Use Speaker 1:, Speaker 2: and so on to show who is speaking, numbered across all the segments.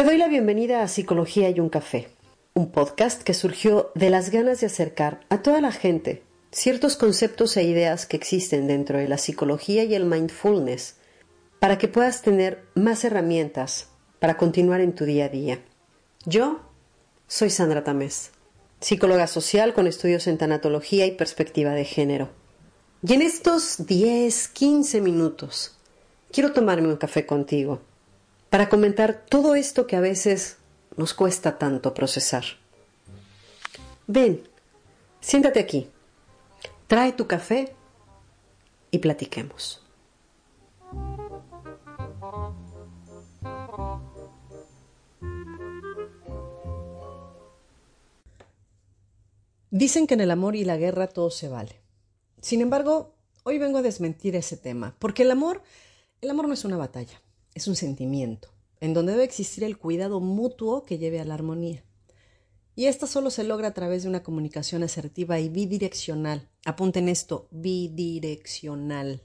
Speaker 1: Te doy la bienvenida a Psicología y un café, un podcast que surgió de las ganas de acercar a toda la gente ciertos conceptos e ideas que existen dentro de la psicología y el mindfulness para que puedas tener más herramientas para continuar en tu día a día. Yo soy Sandra Tamés, psicóloga social con estudios en tanatología y perspectiva de género. Y en estos 10, 15 minutos quiero tomarme un café contigo para comentar todo esto que a veces nos cuesta tanto procesar. Ven, siéntate aquí, trae tu café y platiquemos.
Speaker 2: Dicen que en el amor y la guerra todo se vale. Sin embargo, hoy vengo a desmentir ese tema, porque el amor, el amor no es una batalla es un sentimiento, en donde debe existir el cuidado mutuo que lleve a la armonía. Y esta solo se logra a través de una comunicación asertiva y bidireccional. Apunten esto, bidireccional.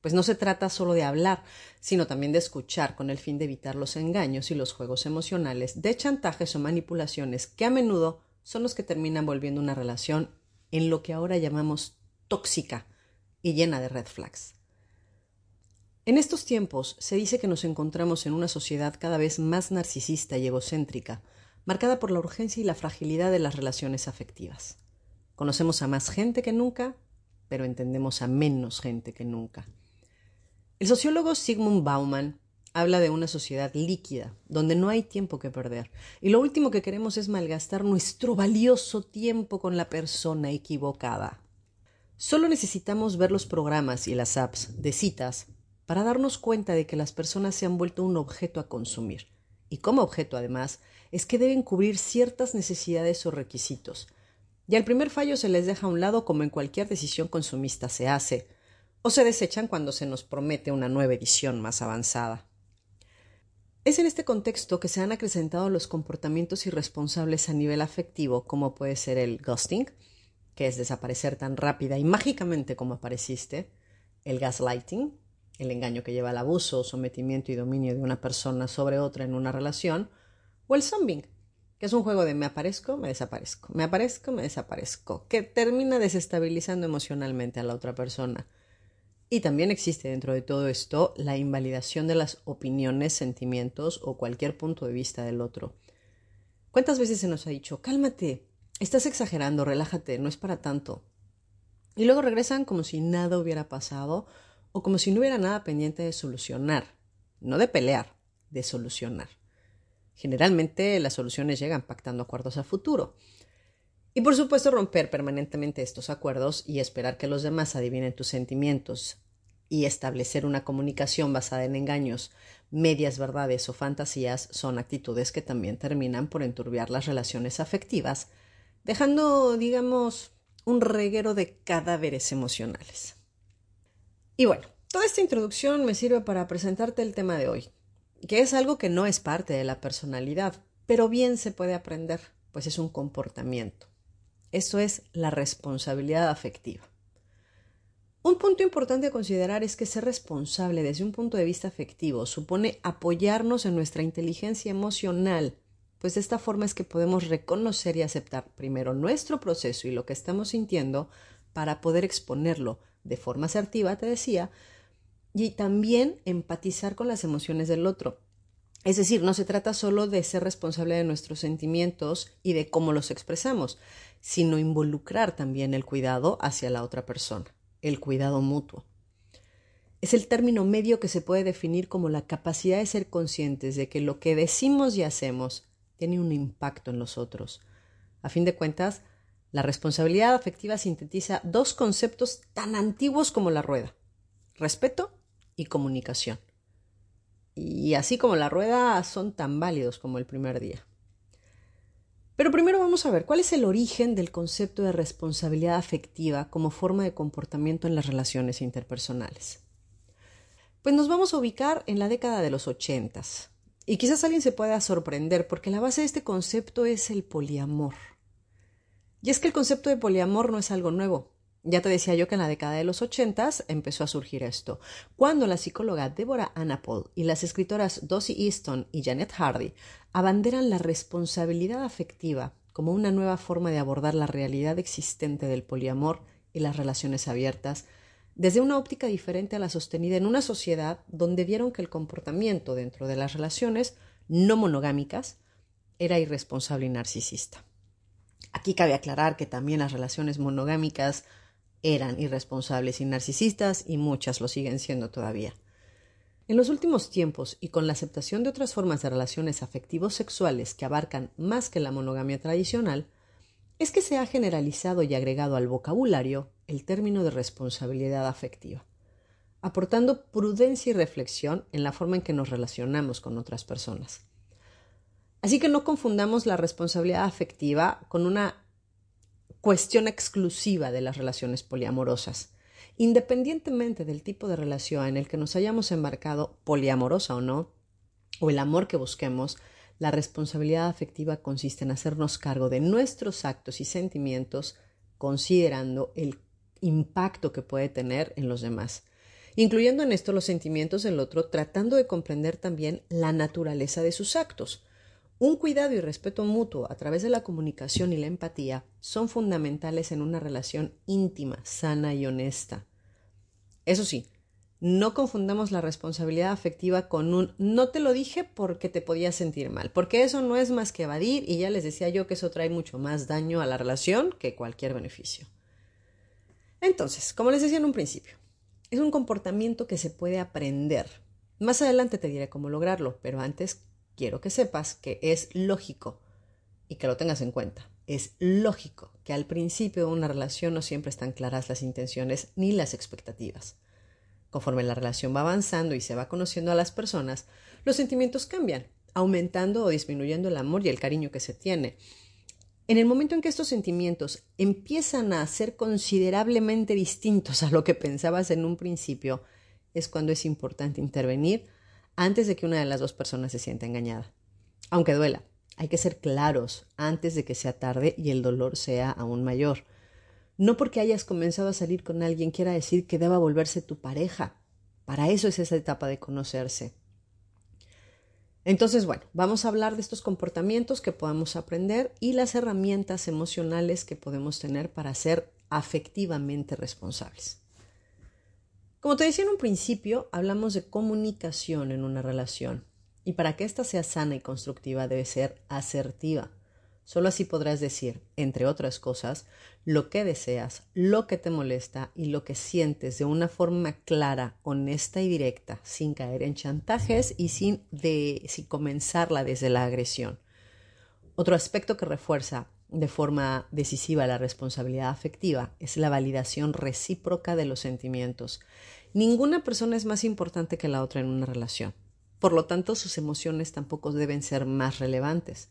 Speaker 2: Pues no se trata solo de hablar, sino también de escuchar con el fin de evitar los engaños y los juegos emocionales de chantajes o manipulaciones que a menudo son los que terminan volviendo una relación en lo que ahora llamamos tóxica y llena de red flags. En estos tiempos se dice que nos encontramos en una sociedad cada vez más narcisista y egocéntrica, marcada por la urgencia y la fragilidad de las relaciones afectivas. Conocemos a más gente que nunca, pero entendemos a menos gente que nunca. El sociólogo Sigmund Bauman habla de una sociedad líquida, donde no hay tiempo que perder, y lo último que queremos es malgastar nuestro valioso tiempo con la persona equivocada. Solo necesitamos ver los programas y las apps de citas para darnos cuenta de que las personas se han vuelto un objeto a consumir. Y como objeto, además, es que deben cubrir ciertas necesidades o requisitos. Y al primer fallo se les deja a un lado como en cualquier decisión consumista se hace, o se desechan cuando se nos promete una nueva edición más avanzada. Es en este contexto que se han acrecentado los comportamientos irresponsables a nivel afectivo, como puede ser el ghosting, que es desaparecer tan rápida y mágicamente como apareciste, el gaslighting, el engaño que lleva al abuso, sometimiento y dominio de una persona sobre otra en una relación, o el zombing, que es un juego de me aparezco, me desaparezco, me aparezco, me desaparezco, que termina desestabilizando emocionalmente a la otra persona. Y también existe dentro de todo esto la invalidación de las opiniones, sentimientos o cualquier punto de vista del otro. ¿Cuántas veces se nos ha dicho, cálmate, estás exagerando, relájate, no es para tanto? Y luego regresan como si nada hubiera pasado o como si no hubiera nada pendiente de solucionar, no de pelear, de solucionar. Generalmente las soluciones llegan pactando acuerdos a futuro. Y por supuesto romper permanentemente estos acuerdos y esperar que los demás adivinen tus sentimientos y establecer una comunicación basada en engaños, medias verdades o fantasías son actitudes que también terminan por enturbiar las relaciones afectivas, dejando, digamos, un reguero de cadáveres emocionales. Y bueno, toda esta introducción me sirve para presentarte el tema de hoy, que es algo que no es parte de la personalidad, pero bien se puede aprender, pues es un comportamiento. Eso es la responsabilidad afectiva. Un punto importante a considerar es que ser responsable desde un punto de vista afectivo supone apoyarnos en nuestra inteligencia emocional, pues de esta forma es que podemos reconocer y aceptar primero nuestro proceso y lo que estamos sintiendo para poder exponerlo de forma asertiva, te decía, y también empatizar con las emociones del otro. Es decir, no se trata solo de ser responsable de nuestros sentimientos y de cómo los expresamos, sino involucrar también el cuidado hacia la otra persona, el cuidado mutuo. Es el término medio que se puede definir como la capacidad de ser conscientes de que lo que decimos y hacemos tiene un impacto en los otros. A fin de cuentas, la responsabilidad afectiva sintetiza dos conceptos tan antiguos como la rueda, respeto y comunicación. Y así como la rueda son tan válidos como el primer día. Pero primero vamos a ver cuál es el origen del concepto de responsabilidad afectiva como forma de comportamiento en las relaciones interpersonales. Pues nos vamos a ubicar en la década de los ochentas. Y quizás alguien se pueda sorprender porque la base de este concepto es el poliamor. Y es que el concepto de poliamor no es algo nuevo. Ya te decía yo que en la década de los ochentas empezó a surgir esto, cuando la psicóloga Deborah Anapol y las escritoras Dossie Easton y Janet Hardy abanderan la responsabilidad afectiva como una nueva forma de abordar la realidad existente del poliamor y las relaciones abiertas, desde una óptica diferente a la sostenida en una sociedad donde vieron que el comportamiento dentro de las relaciones no monogámicas era irresponsable y narcisista. Aquí cabe aclarar que también las relaciones monogámicas eran irresponsables y narcisistas y muchas lo siguen siendo todavía. En los últimos tiempos y con la aceptación de otras formas de relaciones afectivos sexuales que abarcan más que la monogamia tradicional, es que se ha generalizado y agregado al vocabulario el término de responsabilidad afectiva, aportando prudencia y reflexión en la forma en que nos relacionamos con otras personas. Así que no confundamos la responsabilidad afectiva con una cuestión exclusiva de las relaciones poliamorosas. Independientemente del tipo de relación en el que nos hayamos embarcado, poliamorosa o no, o el amor que busquemos, la responsabilidad afectiva consiste en hacernos cargo de nuestros actos y sentimientos considerando el impacto que puede tener en los demás, incluyendo en esto los sentimientos del otro, tratando de comprender también la naturaleza de sus actos. Un cuidado y respeto mutuo a través de la comunicación y la empatía son fundamentales en una relación íntima, sana y honesta. Eso sí, no confundamos la responsabilidad afectiva con un no te lo dije porque te podías sentir mal, porque eso no es más que evadir y ya les decía yo que eso trae mucho más daño a la relación que cualquier beneficio. Entonces, como les decía en un principio, es un comportamiento que se puede aprender. Más adelante te diré cómo lograrlo, pero antes quiero que sepas que es lógico y que lo tengas en cuenta. Es lógico que al principio de una relación no siempre están claras las intenciones ni las expectativas. Conforme la relación va avanzando y se va conociendo a las personas, los sentimientos cambian, aumentando o disminuyendo el amor y el cariño que se tiene. En el momento en que estos sentimientos empiezan a ser considerablemente distintos a lo que pensabas en un principio, es cuando es importante intervenir antes de que una de las dos personas se sienta engañada. Aunque duela, hay que ser claros antes de que sea tarde y el dolor sea aún mayor. No porque hayas comenzado a salir con alguien quiera decir que deba volverse tu pareja. Para eso es esa etapa de conocerse. Entonces, bueno, vamos a hablar de estos comportamientos que podemos aprender y las herramientas emocionales que podemos tener para ser afectivamente responsables. Como te decía en un principio, hablamos de comunicación en una relación y para que ésta sea sana y constructiva debe ser asertiva. Solo así podrás decir, entre otras cosas, lo que deseas, lo que te molesta y lo que sientes de una forma clara, honesta y directa, sin caer en chantajes y sin, de, sin comenzarla desde la agresión. Otro aspecto que refuerza de forma decisiva la responsabilidad afectiva es la validación recíproca de los sentimientos. Ninguna persona es más importante que la otra en una relación. Por lo tanto, sus emociones tampoco deben ser más relevantes.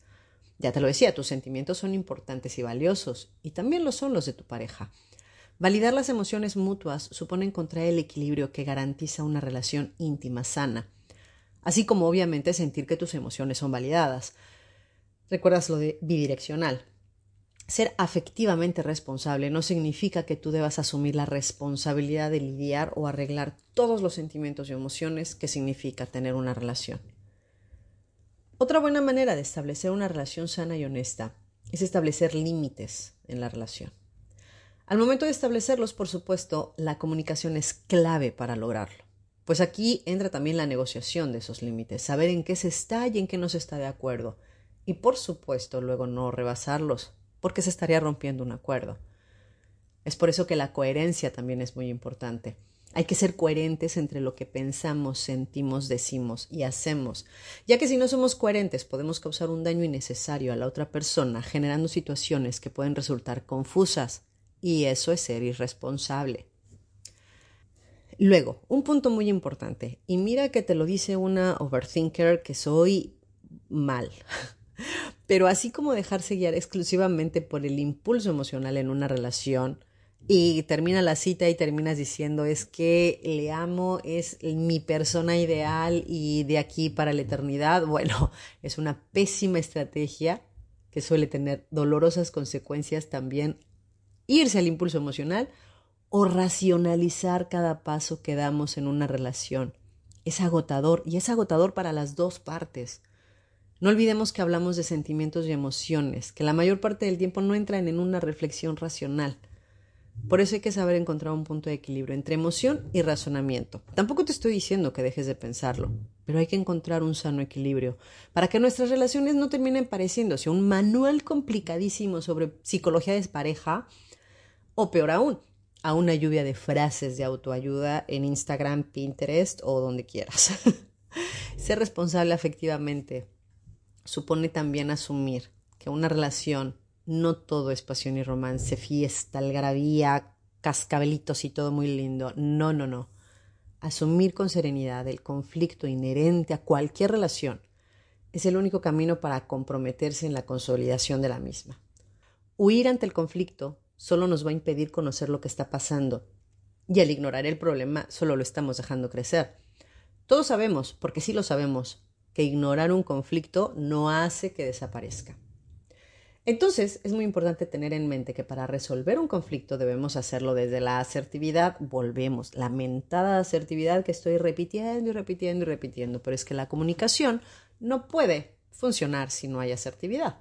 Speaker 2: Ya te lo decía, tus sentimientos son importantes y valiosos, y también lo son los de tu pareja. Validar las emociones mutuas supone encontrar el equilibrio que garantiza una relación íntima sana, así como obviamente sentir que tus emociones son validadas. Recuerdas lo de bidireccional. Ser afectivamente responsable no significa que tú debas asumir la responsabilidad de lidiar o arreglar todos los sentimientos y emociones que significa tener una relación. Otra buena manera de establecer una relación sana y honesta es establecer límites en la relación. Al momento de establecerlos, por supuesto, la comunicación es clave para lograrlo. Pues aquí entra también la negociación de esos límites, saber en qué se está y en qué no se está de acuerdo. Y por supuesto, luego no rebasarlos, porque se estaría rompiendo un acuerdo. Es por eso que la coherencia también es muy importante. Hay que ser coherentes entre lo que pensamos, sentimos, decimos y hacemos, ya que si no somos coherentes podemos causar un daño innecesario a la otra persona, generando situaciones que pueden resultar confusas, y eso es ser irresponsable. Luego, un punto muy importante, y mira que te lo dice una overthinker que soy mal, pero así como dejarse guiar exclusivamente por el impulso emocional en una relación y termina la cita y terminas diciendo es que le amo, es mi persona ideal y de aquí para la eternidad, bueno, es una pésima estrategia que suele tener dolorosas consecuencias también irse al impulso emocional o racionalizar cada paso que damos en una relación. Es agotador y es agotador para las dos partes. No olvidemos que hablamos de sentimientos y emociones, que la mayor parte del tiempo no entran en una reflexión racional. Por eso hay que saber encontrar un punto de equilibrio entre emoción y razonamiento. Tampoco te estoy diciendo que dejes de pensarlo, pero hay que encontrar un sano equilibrio para que nuestras relaciones no terminen pareciéndose un manual complicadísimo sobre psicología de pareja o peor aún, a una lluvia de frases de autoayuda en Instagram, Pinterest o donde quieras. Ser responsable afectivamente supone también asumir que una relación no todo es pasión y romance, fiesta, algarabía, cascabelitos y todo muy lindo. No, no, no. Asumir con serenidad el conflicto inherente a cualquier relación es el único camino para comprometerse en la consolidación de la misma. Huir ante el conflicto solo nos va a impedir conocer lo que está pasando y al ignorar el problema solo lo estamos dejando crecer. Todos sabemos, porque sí lo sabemos, que ignorar un conflicto no hace que desaparezca. Entonces, es muy importante tener en mente que para resolver un conflicto debemos hacerlo desde la asertividad. Volvemos, la mentada asertividad que estoy repitiendo y repitiendo y repitiendo, pero es que la comunicación no puede funcionar si no hay asertividad.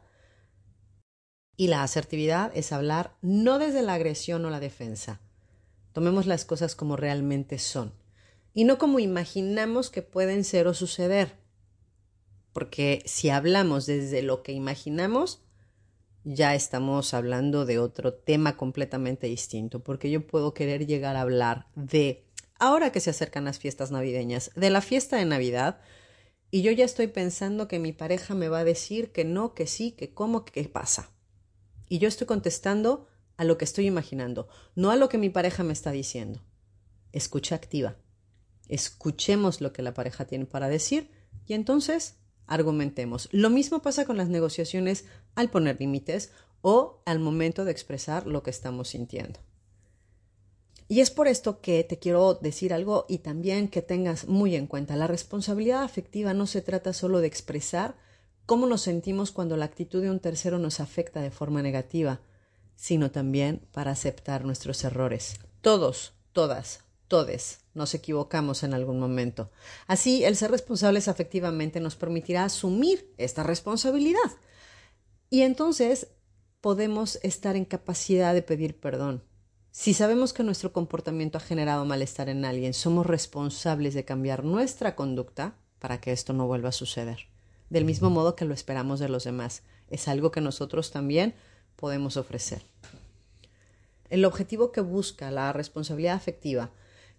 Speaker 2: Y la asertividad es hablar no desde la agresión o la defensa. Tomemos las cosas como realmente son y no como imaginamos que pueden ser o suceder. Porque si hablamos desde lo que imaginamos, ya estamos hablando de otro tema completamente distinto, porque yo puedo querer llegar a hablar de, ahora que se acercan las fiestas navideñas, de la fiesta de Navidad, y yo ya estoy pensando que mi pareja me va a decir que no, que sí, que cómo, que qué pasa. Y yo estoy contestando a lo que estoy imaginando, no a lo que mi pareja me está diciendo. Escucha activa. Escuchemos lo que la pareja tiene para decir y entonces argumentemos. Lo mismo pasa con las negociaciones al poner límites o al momento de expresar lo que estamos sintiendo. Y es por esto que te quiero decir algo y también que tengas muy en cuenta, la responsabilidad afectiva no se trata solo de expresar cómo nos sentimos cuando la actitud de un tercero nos afecta de forma negativa, sino también para aceptar nuestros errores. Todos, todas, todes nos equivocamos en algún momento. Así, el ser responsables afectivamente nos permitirá asumir esta responsabilidad. Y entonces podemos estar en capacidad de pedir perdón. Si sabemos que nuestro comportamiento ha generado malestar en alguien, somos responsables de cambiar nuestra conducta para que esto no vuelva a suceder. Del mismo modo que lo esperamos de los demás. Es algo que nosotros también podemos ofrecer. El objetivo que busca la responsabilidad afectiva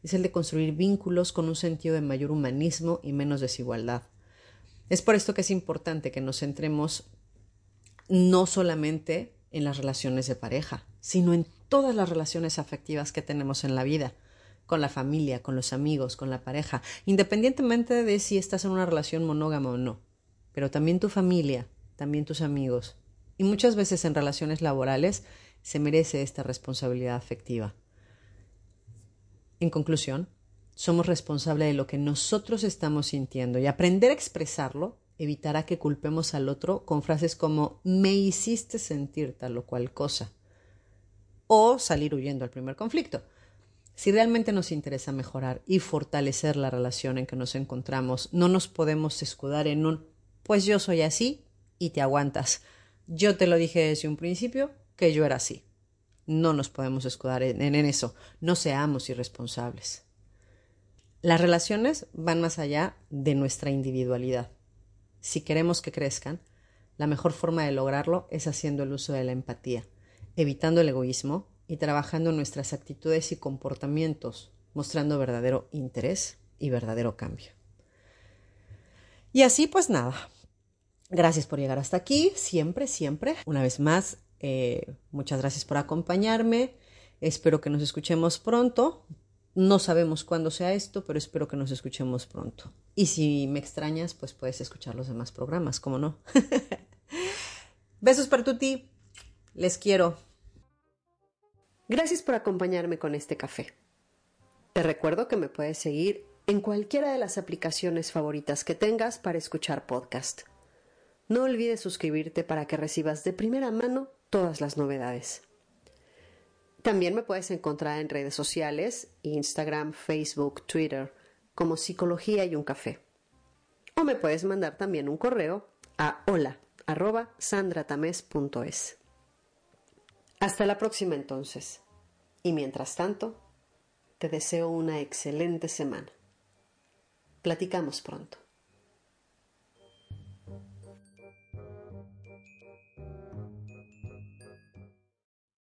Speaker 2: es el de construir vínculos con un sentido de mayor humanismo y menos desigualdad. Es por esto que es importante que nos centremos no solamente en las relaciones de pareja, sino en todas las relaciones afectivas que tenemos en la vida, con la familia, con los amigos, con la pareja, independientemente de si estás en una relación monógama o no, pero también tu familia, también tus amigos, y muchas veces en relaciones laborales se merece esta responsabilidad afectiva. En conclusión, somos responsables de lo que nosotros estamos sintiendo y aprender a expresarlo evitará que culpemos al otro con frases como me hiciste sentir tal o cual cosa o salir huyendo al primer conflicto. Si realmente nos interesa mejorar y fortalecer la relación en que nos encontramos, no nos podemos escudar en un pues yo soy así y te aguantas. Yo te lo dije desde un principio que yo era así. No nos podemos escudar en, eso. No seamos irresponsables. Las relaciones van más allá de nuestra individualidad. Si queremos que crezcan, la mejor forma de lograrlo es haciendo el uso de la empatía, evitando el egoísmo y trabajando nuestras actitudes y comportamientos, mostrando verdadero interés y verdadero cambio. Y así pues nada. Gracias por llegar hasta aquí, siempre, siempre. Una vez más, eh, muchas gracias por acompañarme. Espero que nos escuchemos pronto. No sabemos cuándo sea esto, pero espero que nos escuchemos pronto. Y si me extrañas, pues puedes escuchar los demás programas, ¿cómo no? Besos para tuti. Les quiero.
Speaker 1: Gracias por acompañarme con este café. Te recuerdo que me puedes seguir en cualquiera de las aplicaciones favoritas que tengas para escuchar podcast. No olvides suscribirte para que recibas de primera mano todas las novedades. También me puedes encontrar en redes sociales, Instagram, Facebook, Twitter, como Psicología y un café. O me puedes mandar también un correo a hola arroba. Hasta la próxima entonces. Y mientras tanto, te deseo una excelente semana. Platicamos pronto.